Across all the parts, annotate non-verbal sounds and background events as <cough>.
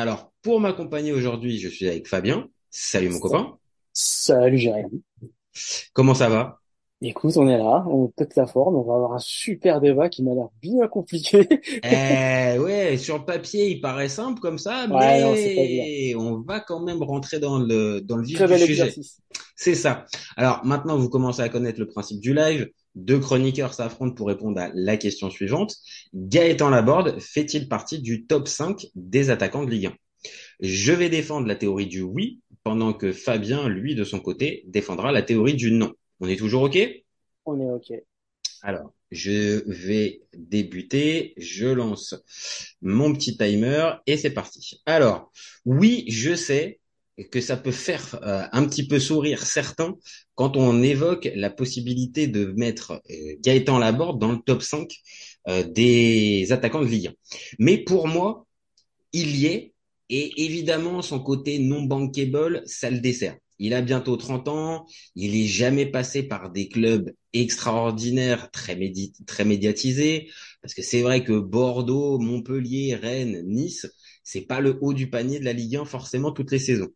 Alors, pour m'accompagner aujourd'hui, je suis avec Fabien. Salut mon copain. Salut Jérémy. Comment ça va? Écoute, on est là, on pète la forme, on va avoir un super débat qui m'a l'air bien compliqué. <laughs> eh ouais, sur le papier, il paraît simple comme ça, Ouais, non, mais on va quand même rentrer dans le dans le vif Très du bel sujet. exercice. C'est ça. Alors maintenant, vous commencez à connaître le principe du live. Deux chroniqueurs s'affrontent pour répondre à la question suivante. Gaëtan Laborde fait-il partie du top 5 des attaquants de Ligue 1 Je vais défendre la théorie du oui, pendant que Fabien, lui, de son côté, défendra la théorie du non. On est toujours OK? On est ok. Alors, je vais débuter. Je lance mon petit timer et c'est parti. Alors, oui, je sais que ça peut faire euh, un petit peu sourire certains quand on évoque la possibilité de mettre euh, Gaëtan Laborde dans le top 5 euh, des attaquants de Ligue 1. Mais pour moi, il y est et évidemment son côté non bankable, ça le dessert. Il a bientôt 30 ans, il est jamais passé par des clubs extraordinaires, très, très médiatisés, parce que c'est vrai que Bordeaux, Montpellier, Rennes, Nice, c'est pas le haut du panier de la Ligue 1 forcément toutes les saisons.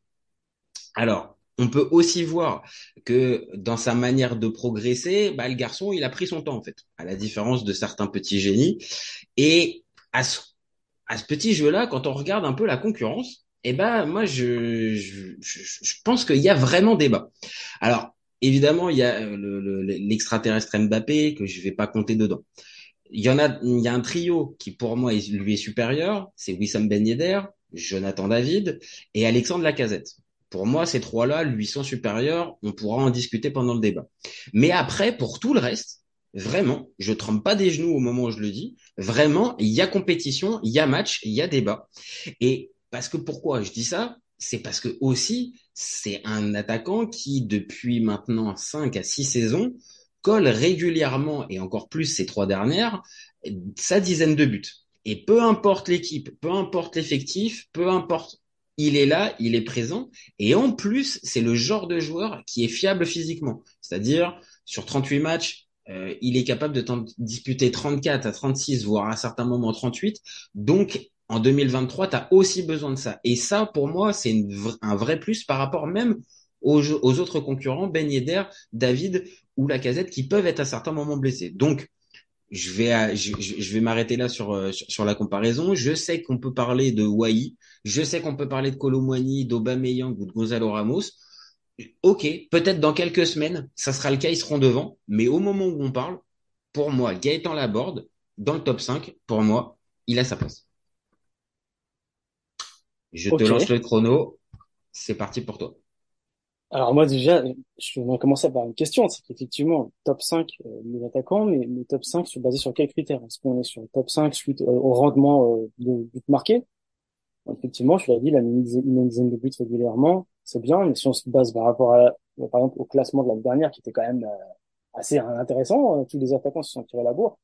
Alors, on peut aussi voir que dans sa manière de progresser, bah, le garçon, il a pris son temps en fait, à la différence de certains petits génies. Et à ce, petit jeu-là, quand on regarde un peu la concurrence, eh ben moi, je, pense qu'il y a vraiment débat. Alors, évidemment, il y a euh, le- le- l'extraterrestre Mbappé que je vais pas compter dedans. Il y en a, il y a un trio qui pour moi lui est supérieur, c'est Wissam Ben Yedder, Jonathan David et Alexandre Lacazette. Pour moi, ces trois-là lui sont supérieurs. On pourra en discuter pendant le débat. Mais après, pour tout le reste, vraiment, je trempe pas des genoux au moment où je le dis. Vraiment, il y a compétition, il y a match, il y a débat. Et parce que pourquoi je dis ça? C'est parce que aussi, c'est un attaquant qui, depuis maintenant 5 à 6 saisons, colle régulièrement, et encore plus ces trois dernières, sa dizaine de buts. Et peu importe l'équipe, peu importe l'effectif, peu importe, il est là, il est présent. Et en plus, c'est le genre de joueur qui est fiable physiquement. C'est-à-dire, sur 38 matchs, euh, il est capable de disputer 34 à 36, voire à certains moments 38. Donc, en 2023, tu as aussi besoin de ça. Et ça, pour moi, c'est un vrai plus par rapport même aux autres concurrents, Ben Yedder, David ou Lacazette, qui peuvent être à certains moments blessés. Donc, je vais, je, vais m'arrêter là sur, euh, sur, sur la comparaison. Je sais qu'on peut parler de Wai, je sais qu'on peut parler de Colomwani, d'Aubameyang ou de Gonzalo Ramos. Ok, peut-être dans quelques semaines, ça sera le cas, ils seront devant. Mais au moment où on parle, pour moi, Gaëtan Laborde, dans le top 5, pour moi, il a sa place. Je te lance le chrono. C'est parti pour toi. Alors moi déjà, je vais commencer par une question, c'est qu'effectivement, top 5 euh, des attaquants, mais le top 5 sont basés sur quels critères? Est-ce qu'on est sur le top 5 suite au rendement euh, de buts marqués? Effectivement, je l'ai dit, la dizaine de buts régulièrement, c'est bien, mais si on se base par rapport à, euh, par exemple, au classement de l'année dernière, qui était quand même euh, assez intéressant, euh, tous les attaquants se sont tirés la bourre.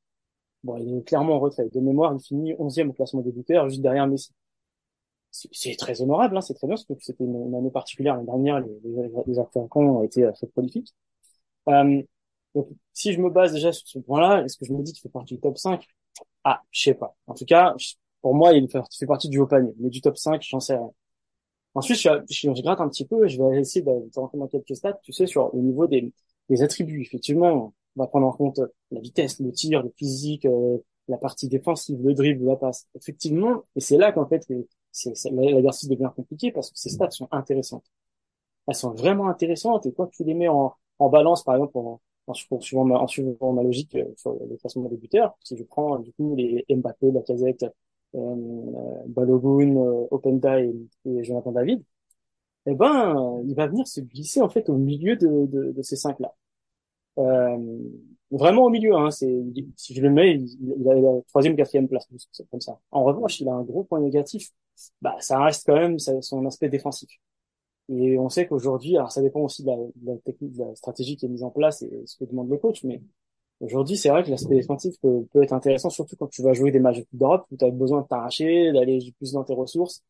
Bon, il est clairement en retrait. De mémoire, il finit 11e au classement des buteurs, juste derrière Messi. C'est très honorable, hein, c'est très bien, parce que c'était une, année particulière l'année dernière, les, les, les ont été euh, très prolifiques. Euh, donc, si je me base déjà sur ce point-là, est-ce que je me dis qu'il fait partie du top 5? Ah, je sais pas. En tout cas, pour moi, il fait, fait partie du haut panier, mais du top 5, j'en sais rien. Ensuite, je, je, gratte un petit peu et je vais essayer de, de rentrer dans quelques stats, tu sais, sur le niveau des, des attributs. Effectivement, on va prendre en compte la vitesse, le tir, le physique, euh, la partie défensive, le dribble, la passe. Effectivement, et c'est là qu'en fait, c'est, c'est- l'exercice devient compliqué parce que ces stats sont intéressantes. Elles sont vraiment intéressantes et quand tu les mets en, en balance, par exemple, en, en, suivant, ma, en suivant ma logique euh, sur les classements des buteurs, si je prends du coup les Mbappé, Lacazette, euh, Balogun, euh, Openda et, et Jonathan David, eh ben, il va venir se glisser en fait au milieu de, de, de ces cinq-là. Euh, vraiment au milieu, hein, c'est, si je le mets, il, il a la troisième, quatrième place, comme ça. En revanche, il a un gros point négatif, bah ça reste quand même son aspect défensif. Et on sait qu'aujourd'hui, alors ça dépend aussi de la, de technique, de la stratégie qui est mise en place et ce que demande le coach, mais aujourd'hui, c'est vrai que l'aspect défensif peut, être intéressant, surtout quand tu vas jouer des matchs d'Europe où tu as besoin de t'arracher, d'aller plus dans tes ressources.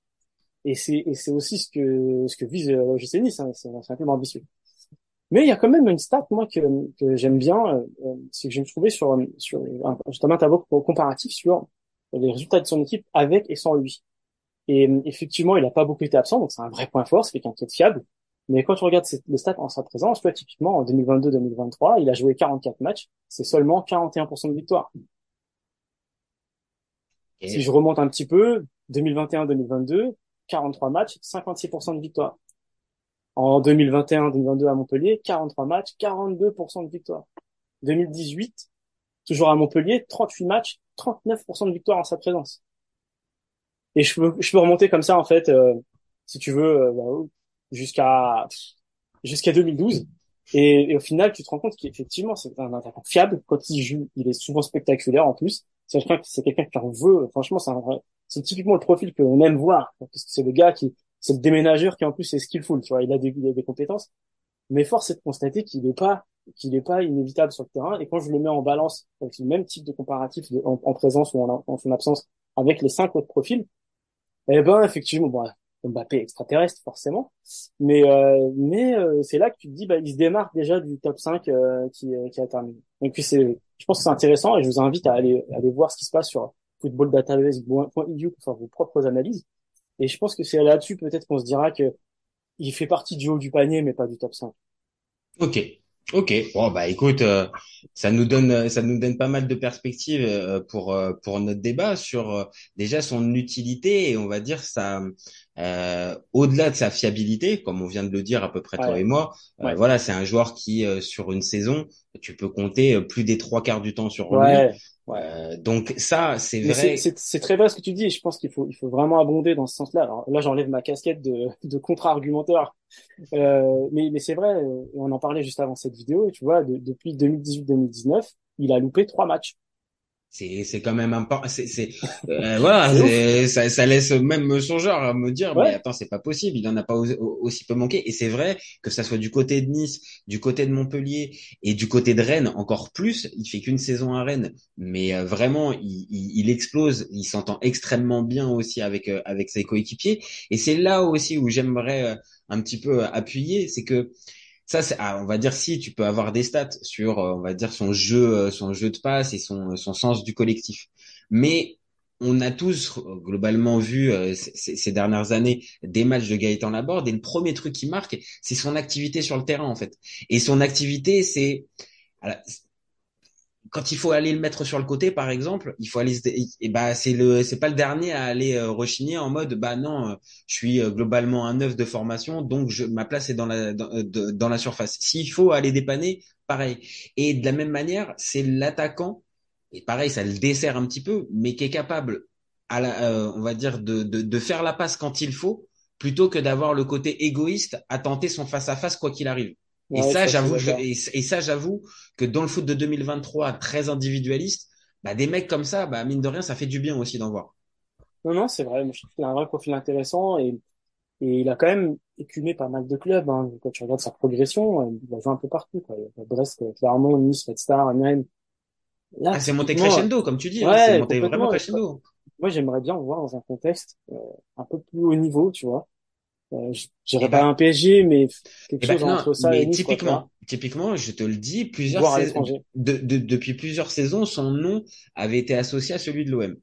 Et c'est, et c'est aussi ce que, ce que vise l'OGC Nice, hein, c'est un peu ambitieux. Mais il y a quand même une stat, moi, que, que j'aime bien, euh, c'est que j'ai trouvé sur, sur justement un tableau comparatif sur les résultats de son équipe avec et sans lui. Et effectivement, il n'a pas beaucoup été absent, donc c'est un vrai point fort, c'est quelqu'un qui est fiable. Mais quand tu regardes les stats en sa présence, tu typiquement, en 2022-2023, il a joué 44 matchs, c'est seulement 41% de victoire. Si je remonte un petit peu, 2021-2022, 43 matchs, 56% de victoire. En 2021-2022 à Montpellier, 43 matchs, 42% de victoire. 2018, toujours à Montpellier, 38 matchs, 39% de victoire en sa présence. Et je peux, je peux remonter comme ça, en fait, euh, si tu veux, euh, bah, jusqu'à jusqu'à 2012. Et, au final, tu te rends compte qu'effectivement, c'est un attaquant fiable. Quand il joue, il est souvent spectaculaire en plus. C'est quelqu'un, qui en veut. Franchement, c'est typiquement le profil qu'on aime voir. Parce que c'est le gars qui, c'est le déménageur qui en plus est skillful. Tu vois, il a des, il a des compétences. Mais force est de constater qu'il n'est pas, qu'il n'est pas inévitable sur le terrain. Et quand je le mets en balance avec le même type de comparatif en, présence ou en, en son absence avec les cinq autres profils, eh ben, effectivement, bon, Mbappé extraterrestre, forcément. Mais, euh, mais euh, c'est là que tu te dis, bah, il se démarque déjà du top 5 euh, qui, qui a terminé. Donc, c'est, je pense que c'est intéressant et je vous invite à aller, aller voir ce qui se passe sur footballdatabase.edu pour faire vos propres analyses. Et je pense que c'est là-dessus peut-être qu'on se dira que il fait partie du haut du panier, mais pas du top 5. Ok, Ok, bon bah écoute, euh, ça nous donne ça nous donne pas mal de perspectives euh, pour euh, pour notre débat sur déjà son utilité et on va dire ça au-delà de sa fiabilité, comme on vient de le dire à peu près toi et moi. Voilà, c'est un joueur qui sur une saison, tu peux compter plus des trois quarts du temps sur lui. Euh, donc ça, c'est vrai. C'est très vrai ce que tu dis. Et je pense qu'il faut, il faut vraiment abonder dans ce sens-là. Alors là, j'enlève ma casquette de, de contre-argumenteur, euh, mais, mais c'est vrai. Euh, on en parlait juste avant cette vidéo. Et tu vois, depuis 2018-2019, il a loupé trois matchs c'est c'est quand même important c'est c'est euh, <laughs> voilà ça, ça laisse même songeur à me dire mais attends c'est pas possible il en a pas aussi peu manqué. Et c'est vrai que ça soit du côté de Nice du côté de Montpellier et du côté de Rennes encore plus il fait qu'une saison à Rennes. Mais euh, vraiment il, il, il, explose il s'entend extrêmement bien aussi avec euh, avec ses coéquipiers. Et c'est là aussi où j'aimerais un petit peu appuyer c'est que ça ah, on va dire si tu peux avoir des stats sur euh, on va dire son jeu euh, son jeu de passe et son sens du collectif. Mais on a tous euh, globalement vu ces, dernières années des matchs de Gaëtan Laborde et le premier truc qui marque c'est son activité sur le terrain en fait. Et son activité c'est quand il faut aller le mettre sur le côté, par exemple, il faut aller et bah c'est le c'est pas le dernier à aller euh, rechigner en mode bah non, euh, je suis euh, globalement un neuf de formation, donc je, ma place est dans la dans, la surface. S'il faut aller dépanner, pareil. Et de la même manière, c'est l'attaquant et pareil, ça le dessert un petit peu, mais qui est capable à la, on va dire de, de de faire la passe quand il faut, plutôt que d'avoir le côté égoïste à tenter son face à face quoi qu'il arrive et, ça, j'avoue, et, ça, j'avoue que dans le foot de 2023, très individualiste, bah, des mecs comme ça, bah, mine de rien, ça fait du bien aussi d'en voir. Non, non, c'est vrai. je trouve qu'il a un vrai profil intéressant et, et il a quand même écumé pas mal de clubs. Hein. Quand tu regardes sa progression, il a joué un peu partout. Quoi. Brest, Clermont, Nice, Red Star. Là, ah, c'est monté crescendo, comme tu dis. Hein, c'est monté vraiment crescendo. Moi, j'aimerais bien voir dans un contexte euh, un peu plus haut niveau, tu vois. Euh, eh pas ben, un PSG, mais quelque eh ben, chose entre ça et typiquement, typiquement, je te le dis, plusieurs saisons, de, de, depuis plusieurs saisons, son nom avait été associé à celui de l'OM.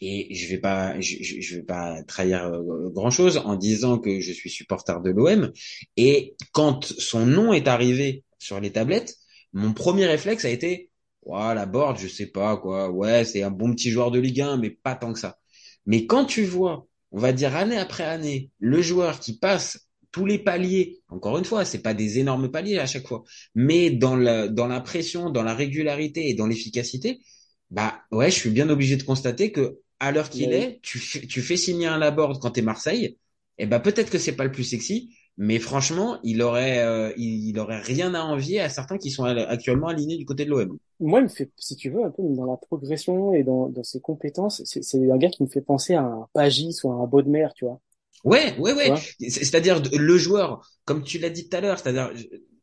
Et je vais pas, je, je vais pas trahir euh, grand chose en disant que je suis supporter de l'OM. Et quand son nom est arrivé sur les tablettes, mon premier réflexe a été, ouais, la board, je sais pas quoi, ouais, c'est un bon petit joueur de Ligue 1, mais pas tant que ça. Mais quand tu vois on va dire année après année, le joueur qui passe tous les paliers, encore une fois, c'est pas des énormes paliers à chaque fois, mais dans la, dans la pression, dans la régularité et dans l'efficacité, bah ouais, je suis bien obligé de constater que à l'heure qu'il est, tu, tu fais signer un Laborde quand t'es Marseille, et eh bah peut-être que c'est pas le plus sexy, Mais franchement, il aurait, euh, il, il aurait rien à envier à certains qui sont actuellement alignés du côté de l'OM. Moi, il me fait, si tu veux, un peu dans la progression et dans, dans ses compétences, c'est un gars qui me fait penser à un Pagis ou à un Baudemer, tu vois. Ouais, ouais, ouais. C'est- C'est-à-dire le joueur, comme tu l'as dit tout à l'heure, c'est-à-dire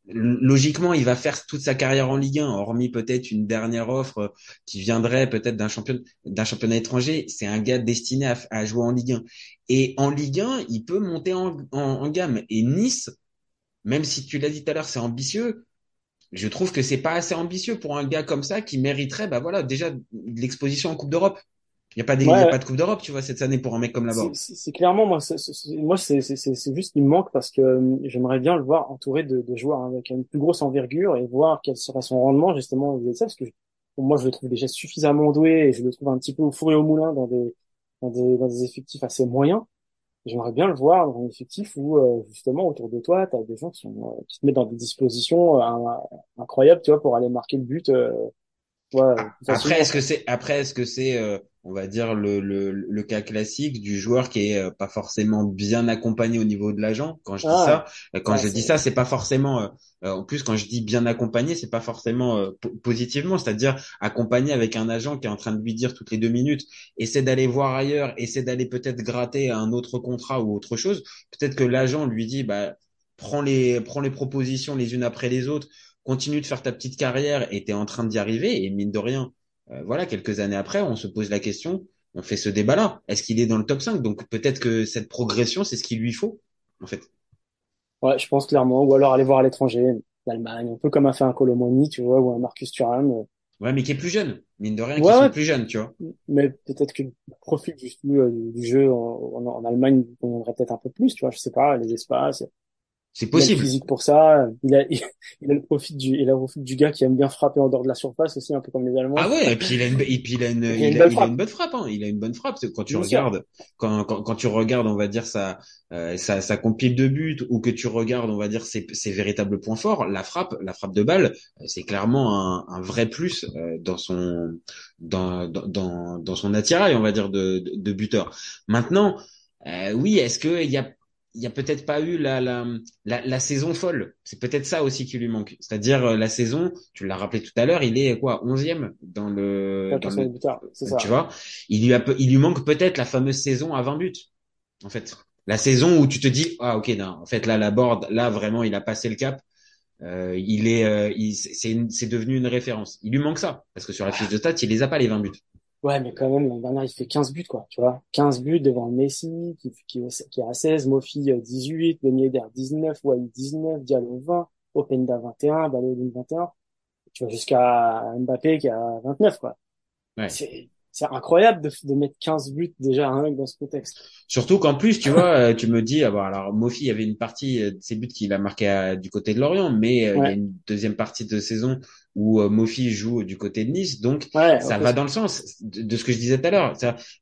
logiquement, il va faire toute sa carrière en Ligue 1, hormis peut-être une dernière offre euh, qui viendrait peut-être d'un champion, d'un championnat étranger. C'est un gars destiné à, jouer en Ligue 1. Et en Ligue 1, il peut monter en gamme. Et Nice, même si tu l'as dit tout à l'heure, c'est ambitieux. Je trouve que c'est pas assez ambitieux pour un gars comme ça qui mériterait, bah voilà, déjà de l'exposition en Coupe d'Europe. Il y a pas des, il y a Ouais, pas de Coupe d'Europe, tu vois, cette année pour un mec comme Laborde. c'est- clairement moi, c'est moi c'est c'est juste il me manque parce que euh, j'aimerais bien le voir entouré de, de joueurs avec une plus grosse envergure et voir quel serait son rendement justement de ça parce que pour moi je le trouve déjà suffisamment doué et je le trouve un petit peu au four et au moulin dans des dans des dans des effectifs assez moyens. J'aimerais bien le voir dans un effectif où euh, justement autour de toi, tu as des gens qui sont euh, qui te mettent dans des dispositions euh, incroyables, tu vois, pour aller marquer le but euh, ouais, Après, est-ce que c'est après est-ce que c'est euh, on va dire le, le, le cas classique du joueur qui est euh, pas forcément bien accompagné au niveau de l'agent? Quand je dis Ah, ça, euh, quand je dis ça, c'est pas forcément euh, en plus quand je dis bien accompagné, c'est pas forcément euh, po- positivement, c'est-à-dire accompagné avec un agent qui est en train de lui dire toutes les deux minutes, essaie d'aller voir ailleurs, essaie d'aller peut-être gratter un autre contrat ou autre chose. Peut-être que l'agent lui dit bah prends les prends les propositions les unes après les autres, continue de faire ta petite carrière et t'es en train d'y arriver et mine de rien euh, voilà, quelques années après, on se pose la question, on fait ce débat-là. Est-ce qu'il est dans le top 5? Donc peut-être que cette progression, c'est ce qu'il lui faut, en fait. Ouais, je pense clairement. Ou alors aller voir à l'étranger, l'Allemagne, un peu comme a fait un Colomoni, tu vois, ou un Marcus Thuram. euh. Ouais, mais qui est plus jeune, mine de rien, qui Ouais, ouais, plus jeunes, tu vois. mais peut-être que le profil du, du, du jeu en, en, en Allemagne conviendrait peut-être un peu plus, tu vois, je sais pas, les espaces. C'est Il a le possible. physique pour ça. Il a, <laughs> il, a le profil du, il a le profil du gars qui aime bien frapper en dehors de la surface aussi, un peu comme les Ah Allemands. ouais, et puis il a une, et puis il a une, Il a une il a, belle il a une bonne frappe, hein. Il a une bonne frappe. Quand tu bien regardes, quand, quand, quand tu regardes, on va dire sa, euh, sa, sa compile de but, ou que tu regardes, on va dire ses, ses véritables points forts, la frappe, la frappe de balle, c'est clairement un, un vrai plus euh, dans son, dans, dans, dans, dans son attirail, on va dire de, de, de buteur. Maintenant, euh, oui, est-ce que il y a il y a peut-être pas eu la, la, la, la saison folle. C'est peut-être ça aussi qui lui manque. C'est-à-dire euh, la saison, tu l'as rappelé tout à l'heure, il est quoi, onzième dans le, dans ça. tu vois. Il lui a, il lui manque peut-être la fameuse saison à 20 buts. En fait, la saison où tu te dis, ah ok, non, en fait là la board, là vraiment il a passé le cap. Euh, il est, euh, il, c'est, une- c'est devenu une référence. Il lui manque ça parce que sur la fiche de stats, il les a pas les 20 buts. Ouais, mais quand même, l'année dernière, il fait 15 buts, quoi, tu vois. 15 buts devant Messi, qui, qui, qui est à 16, Mofi euh, 18, Ben Yedder 19, Wai 19, Diallo 20, Openda 21, Balogun 21. Tu vois, jusqu'à Mbappé qui a 29, quoi. Ouais. C'est, c'est incroyable de, de mettre 15 buts déjà à un mec dans ce contexte. Surtout qu'en plus, tu vois, euh, tu me dis, ah bon, alors Mofi, il y avait une partie euh, de ses buts qu'il a marqué à- du côté de Lorient, mais euh, il y a Ouais, une deuxième partie de saison où euh, Mofi joue du côté de Nice, donc ouais, ça va dans le sens de, de ce que je disais tout à l'heure.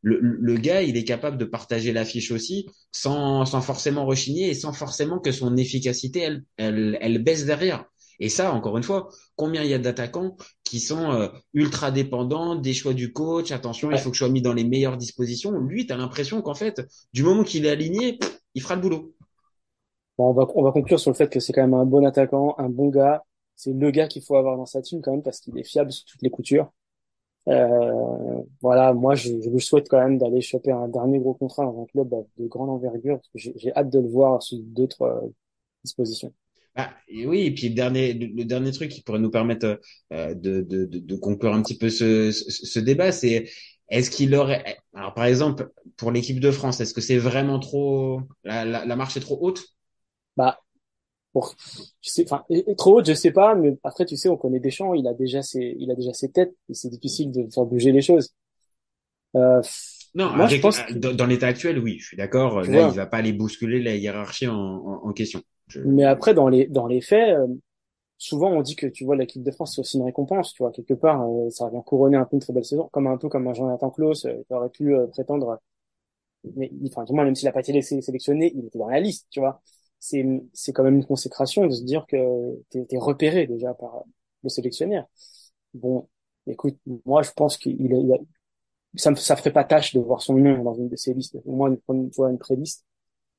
Le, le gars, il est capable de partager l'affiche aussi, sans, sans forcément rechigner et sans forcément que son efficacité, elle, elle, elle baisse derrière. Et ça, encore une fois, combien il y a d'attaquants qui sont euh, ultra dépendants des choix du coach, attention, il faut que je sois mis dans les meilleures dispositions. Lui, tu as l'impression qu'en fait, du moment qu'il est aligné, pff, il fera le boulot. Bon, on va, on va conclure sur le fait que c'est quand même un bon attaquant, un bon gars. C'est le gars qu'il faut avoir dans sa team quand même parce qu'il est fiable sur toutes les coutures. Euh, voilà, moi je, je souhaite quand même d'aller choper un dernier gros contrat dans un club bah, de grande envergure parce que j'ai hâte de le voir sous d'autres euh, dispositions. Ah, et oui, et puis le dernier, le, dernier truc qui pourrait nous permettre euh, de, de, de, de conclure un petit peu ce, ce, ce débat, c'est est-ce qu'il aurait, alors par exemple pour l'équipe de France, est-ce que c'est vraiment trop, la, la, la marche est trop haute? Bah, pour, je sais, enfin, trop haute, je sais pas, mais après tu sais, on connaît Deschamps, il a déjà ses, il a déjà ses têtes et c'est difficile de faire bouger les choses. Euh, Non, moi je pense que, dans, dans l'état actuel, oui, je suis d'accord. tu Là, il vois, va pas aller bousculer la hiérarchie en, en, en question. Je, mais après dans les dans les faits. euh, souvent on dit que tu vois l'équipe de France c'est aussi une récompense tu vois quelque part euh, ça vient couronner un peu une très belle saison comme un peu comme un Jonathan Klaus euh, qui aurait pu euh, prétendre mais enfin du moins même s'il a pas été sé- sélectionné il était dans la liste tu vois c'est c'est quand même une consécration de se dire que t'es t'es repéré déjà par le sélectionneur bon écoute moi je pense qu'il a, il a- ça me ça ferait pas tâche de voir son nom dans une de ces listes au moins une, une fois une préliste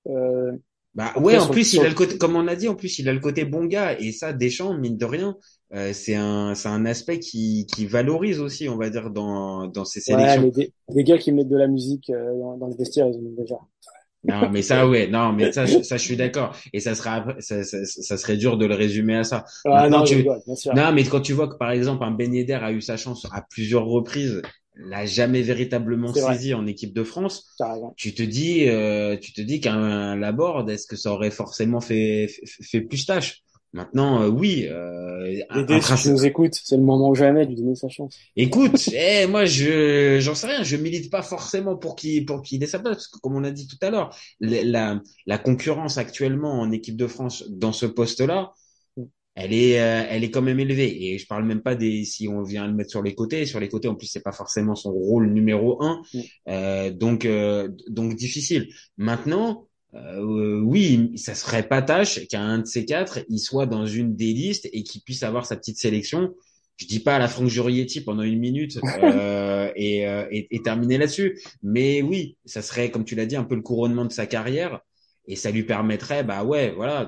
euh, Bah Après, ouais, en plus il a le côté, comme on a dit, en plus il a le côté bon gars et ça, Deschamps, mine de rien, euh, c'est un, c'est un aspect qui, qui valorise aussi, on va dire, dans, dans ses Ouais, sélections. mais des, des gars qui mettent de la musique euh, dans, dans le vestiaire, ils ont déjà. Non, mais ça, ouais, non, mais ça, je- ça, je suis d'accord. Et ça sera, ça, ça, ça serait dur de le résumer à ça. Ah non, tu- je rigole, bien sûr. Non, mais quand tu vois que par exemple un Yedder a eu sa chance à plusieurs reprises, l'a jamais véritablement saisi en équipe de France. Tu te dis, euh, tu te dis qu'un Laborde, est-ce que ça aurait forcément fait fait, fait plus tâche? Maintenant, euh, oui. Euh, Dédé, si tu nous écoutes, c'est le moment ou jamais de lui donner sa chance. Écoute, <laughs> eh, moi, je, j'en sais rien. Je milite pas forcément pour qu'il, pour qu'il ait sa place, parce que comme on a dit tout à l'heure, la, la, la concurrence actuellement en équipe de France dans ce poste-là, elle est, euh, elle est quand même élevée. Et je parle même pas des, si on vient le mettre sur les côtés. Sur les côtés, en plus, c'est pas forcément son rôle numéro un. Mm. Euh, donc, euh, donc difficile. Maintenant, euh, oui, ça serait pas tâche qu'un de ces quatre, il soit dans une des listes et qu'il puisse avoir sa petite sélection. Je dis pas à la Franck Jurietti pendant une minute <laughs> euh, et, euh, et, et terminer là-dessus, mais oui, ça serait comme tu l'as dit un peu le couronnement de sa carrière et ça lui permettrait, bah ouais, voilà,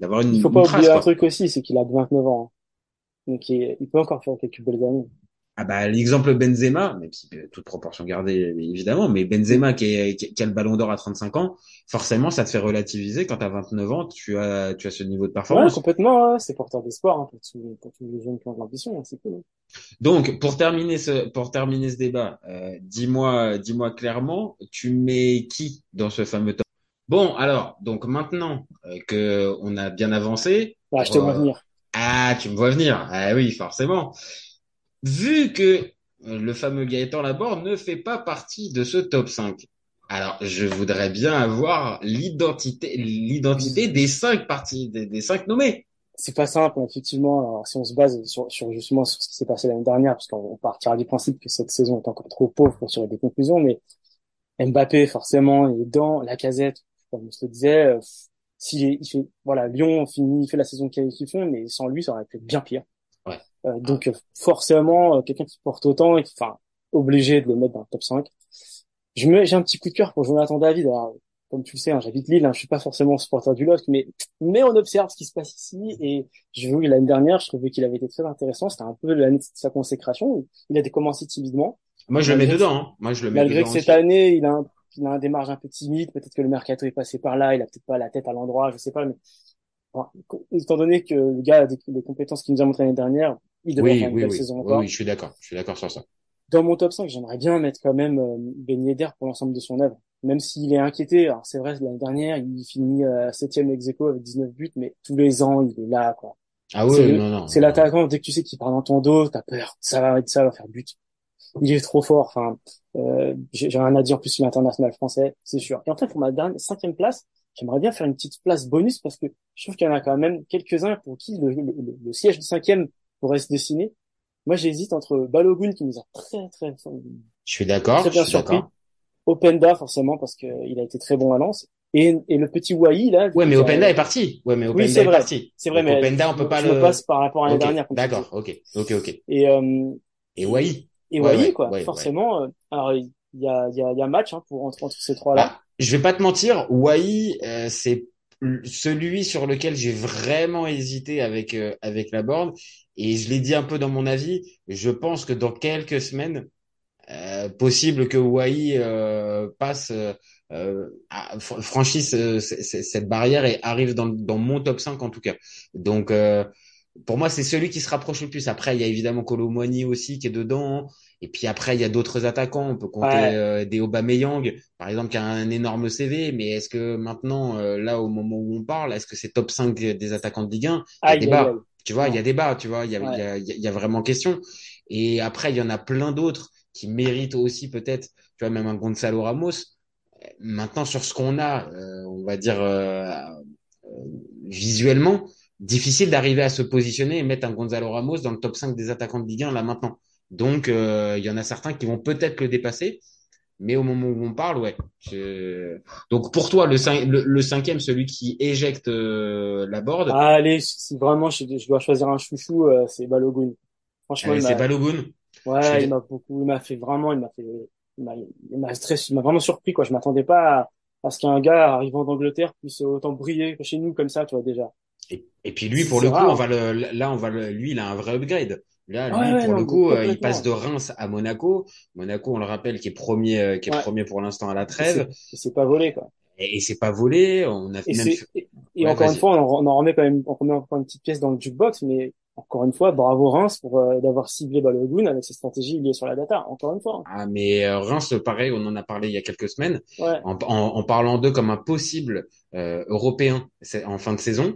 d'avoir une, Il faut une pas trace, oublier un quoi. truc aussi, c'est qu'il a 29 ans. hein. Donc il, il peut encore faire quelques belles années. Ah bah l'exemple Benzema, même si euh, toute proportion gardée évidemment, mais Benzema qui, est, qui, a le Ballon d'Or à 35 ans, forcément ça te fait relativiser quand à 29 ans tu as tu as ce niveau de Ouais, performance. complètement, ouais, c'est porteur d'espoir hein, pour, tous, pour tous les jeunes qui ont de l'ambition, hein, c'est cool. Donc pour terminer ce pour terminer ce débat, euh, dis-moi dis-moi clairement, tu mets qui dans ce fameux top? Bon alors donc maintenant euh, que on a bien avancé, Ah, je te vois Euh, venir. Ah, tu me vois venir. Ah oui, forcément. Vu que euh, le fameux Gaëtan Laborde ne fait pas partie de ce top 5. Alors, je voudrais bien avoir l'identité, l'identité des cinq parties, des, des cinq nommés. C'est pas simple, effectivement. Alors, si on se base sur, sur justement sur ce qui s'est passé l'année dernière, parce qu'on partira du principe que cette saison est encore trop pauvre pour tirer des conclusions, mais Mbappé, forcément, il est dans la casette, comme je te disais. euh, S'il il fait, voilà, Lyon finit, il fait la saison qu'ils font, mais sans lui, ça aurait été bien pire. Euh, donc, euh, forcément, euh, quelqu'un qui porte autant et qui, enfin, obligé de le mettre dans le top 5. Je me, j'ai un petit coup de cœur pour Jonathan David. Alors, comme tu le sais, hein, j'habite Lille, hein, je suis pas forcément supporter du LOSC, mais, mais on observe ce qui se passe ici et je vu l'année dernière, je trouvais qu'il avait été très intéressant. C'était un peu l'année de sa consécration. Il a commencé timidement. Moi, je le mets dedans. hein. Moi, je le mets Malgré dedans que cette aussi. année, il a un, il a un démarrage un peu timide. Peut-être que le mercato est passé par là. Il a peut-être pas la tête à l'endroit. Je sais pas, mais bon, étant donné que le gars a des, des compétences qu'il nous a montré l'année dernière, il devrait Oui, faire une oui, belle oui. saison Oui, encore. oui, je suis d'accord. Je suis d'accord sur ça. Dans mon top 5, j'aimerais bien mettre quand même euh, Ben Yedder pour l'ensemble de son œuvre. Même s'il est inquiété, alors c'est vrai, l'année dernière, il finit euh, septième ex aequo avec 19 buts, mais tous les ans, il est là, quoi. Ah oui, non, non. C'est l'attaquant, dès que tu sais qu'il part dans ton dos, t'as peur, ça va être ça, va faire but. Il est trop fort, enfin, euh, j'ai rien à dire, en plus il est international français, c'est sûr. Et enfin, pour ma dernière, cinquième place, j'aimerais bien faire une petite place bonus parce que je trouve qu'il y en a quand même quelques-uns pour qui le, le- le- le siège du cinquième pourrait se dessiner. Moi, j'hésite entre Balogun qui nous a très, très, Je suis d'accord. très bien je suis surpris. Openda, forcément, parce qu'il a été très bon à Lens. Et, et le petit Wai, là. Ouais, mais a- Openda est parti. Ouais, mais Openda c'est est vrai. parti. C'est vrai, Donc, mais Openda, on je peut pas je le. passe par rapport à l'année Ok, dernière. D'accord. Ok. Ok. Ok. Et, euh, Et Wai. et Wai, ouais, quoi, ouais, forcément. euh, alors, il y a, il y a, il y a match hein, pour entre, entre ces trois-là. Bah, je vais pas te mentir, Wai, euh, c'est celui sur lequel j'ai vraiment hésité avec euh, avec la borne et je l'ai dit un peu dans mon avis. Je pense que dans quelques semaines, euh, possible que Wai euh, passe euh, euh, franchisse euh, cette barrière et arrive dans dans mon top 5 en tout cas. Donc pour moi, c'est celui qui se rapproche le plus. Après, il y a évidemment Colomboigny aussi qui est dedans. Et puis après, il y a d'autres attaquants. On peut compter Ouais. euh, des Aubameyang, par exemple, qui a un énorme CV. Mais est-ce que maintenant, euh, là, au moment où on parle, est-ce que c'est top 5 des attaquants de Ligue 1 Il y a Aïe, débat. aïe. Tu vois, il y a débat. Tu vois, il y a, Ouais. il y a, il y a- il y a vraiment question. Et après, il y en a plein d'autres qui méritent aussi peut-être, tu vois, même un Gonzalo Ramos. Maintenant, sur ce qu'on a, euh, on va dire euh, euh, visuellement, difficile d'arriver à se positionner et mettre un Gonzalo Ramos dans le top 5 des attaquants de Ligue 1 là maintenant. Donc, euh, il y en a certains qui vont peut-être le dépasser, mais au moment où on parle, ouais. je- Donc, pour toi, le, cin- le, le cinquième, celui qui éjecte euh, la board, Ah, allez, si vraiment je, je dois choisir un chouchou, euh, c'est Balogun. Franchement, c'est Balogun. ouais, je il m'a beaucoup, il m'a fait vraiment, il m'a fait, il m'a, il m'a stressé, il m'a vraiment surpris, quoi. Je m'attendais pas à, à ce qu'un gars arrivant d'Angleterre puisse autant briller que chez nous comme ça, tu vois déjà. Et, et puis lui, pour le coup, rare. on va le, là, on va le, lui, il a un vrai upgrade. Là, lui, Ouais, pour le coup, euh, il passe de Reims à Monaco. Monaco, on le rappelle, qui est premier, euh, qui est Ouais. premier pour l'instant à la trêve. c'est- et c'est pas volé, quoi. Et, et c'est pas volé. On a Et, même. c'est, et, et Ouais, encore une fois, on en, on en remet quand même, on remet encore une petite pièce dans le jukebox, mais encore une fois, bravo Reims pour euh, d'avoir ciblé Balogun avec ses stratégies liées sur la data. Encore une fois. Ah, mais Reims, pareil, on en a parlé il y a quelques semaines, Ouais. en, en, en parlant d'eux comme un possible européen en fin de saison.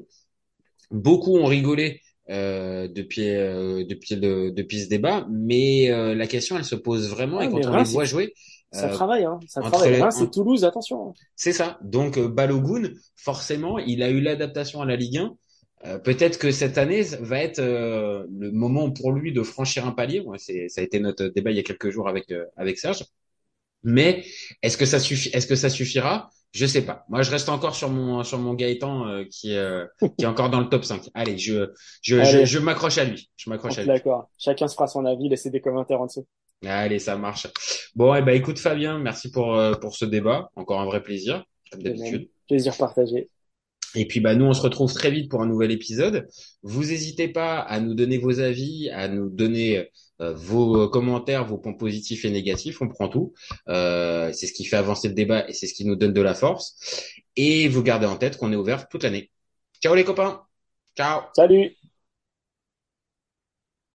Beaucoup ont rigolé euh, depuis euh, depuis le depuis ce débat, mais euh, la question, elle se pose vraiment. Ouais, et quand on Reims, les voit jouer, Ça euh, travaille, hein. Ça entre travaille. Reims et entre- Toulouse, attention. hein. C'est ça. Donc euh, Balogun, forcément, il a eu l'adaptation à la Ligue 1. Euh, Peut-être que cette année va être euh, le moment pour lui de franchir un palier. Ouais, c'est, ça a été notre débat il y a quelques jours avec euh, avec Serge. Mais est-ce que ça suffit Est-ce que ça suffira? Je sais pas. Moi, je reste encore sur mon sur mon Gaëtan euh, qui euh, qui est encore dans le top 5. Allez, je je je, Allez. je m'accroche à lui. Je m'accroche à lui. D'accord. Chacun se fera son avis. Laissez des commentaires en dessous. Allez, ça marche. Bon, eh ben écoute Fabien, merci pour euh, pour ce débat. Encore un vrai plaisir, comme d'habitude. Plaisir partagé. Et puis bah nous on se retrouve très vite pour un nouvel épisode. Vous n'hésitez pas à nous donner vos avis, à nous donner euh, vos euh, commentaires, vos points positifs et négatifs, on prend tout. Euh, c'est ce qui fait avancer le débat et c'est ce qui nous donne de la force. Et vous gardez en tête qu'on est ouvert toute l'année. Ciao les copains. Ciao. Salut!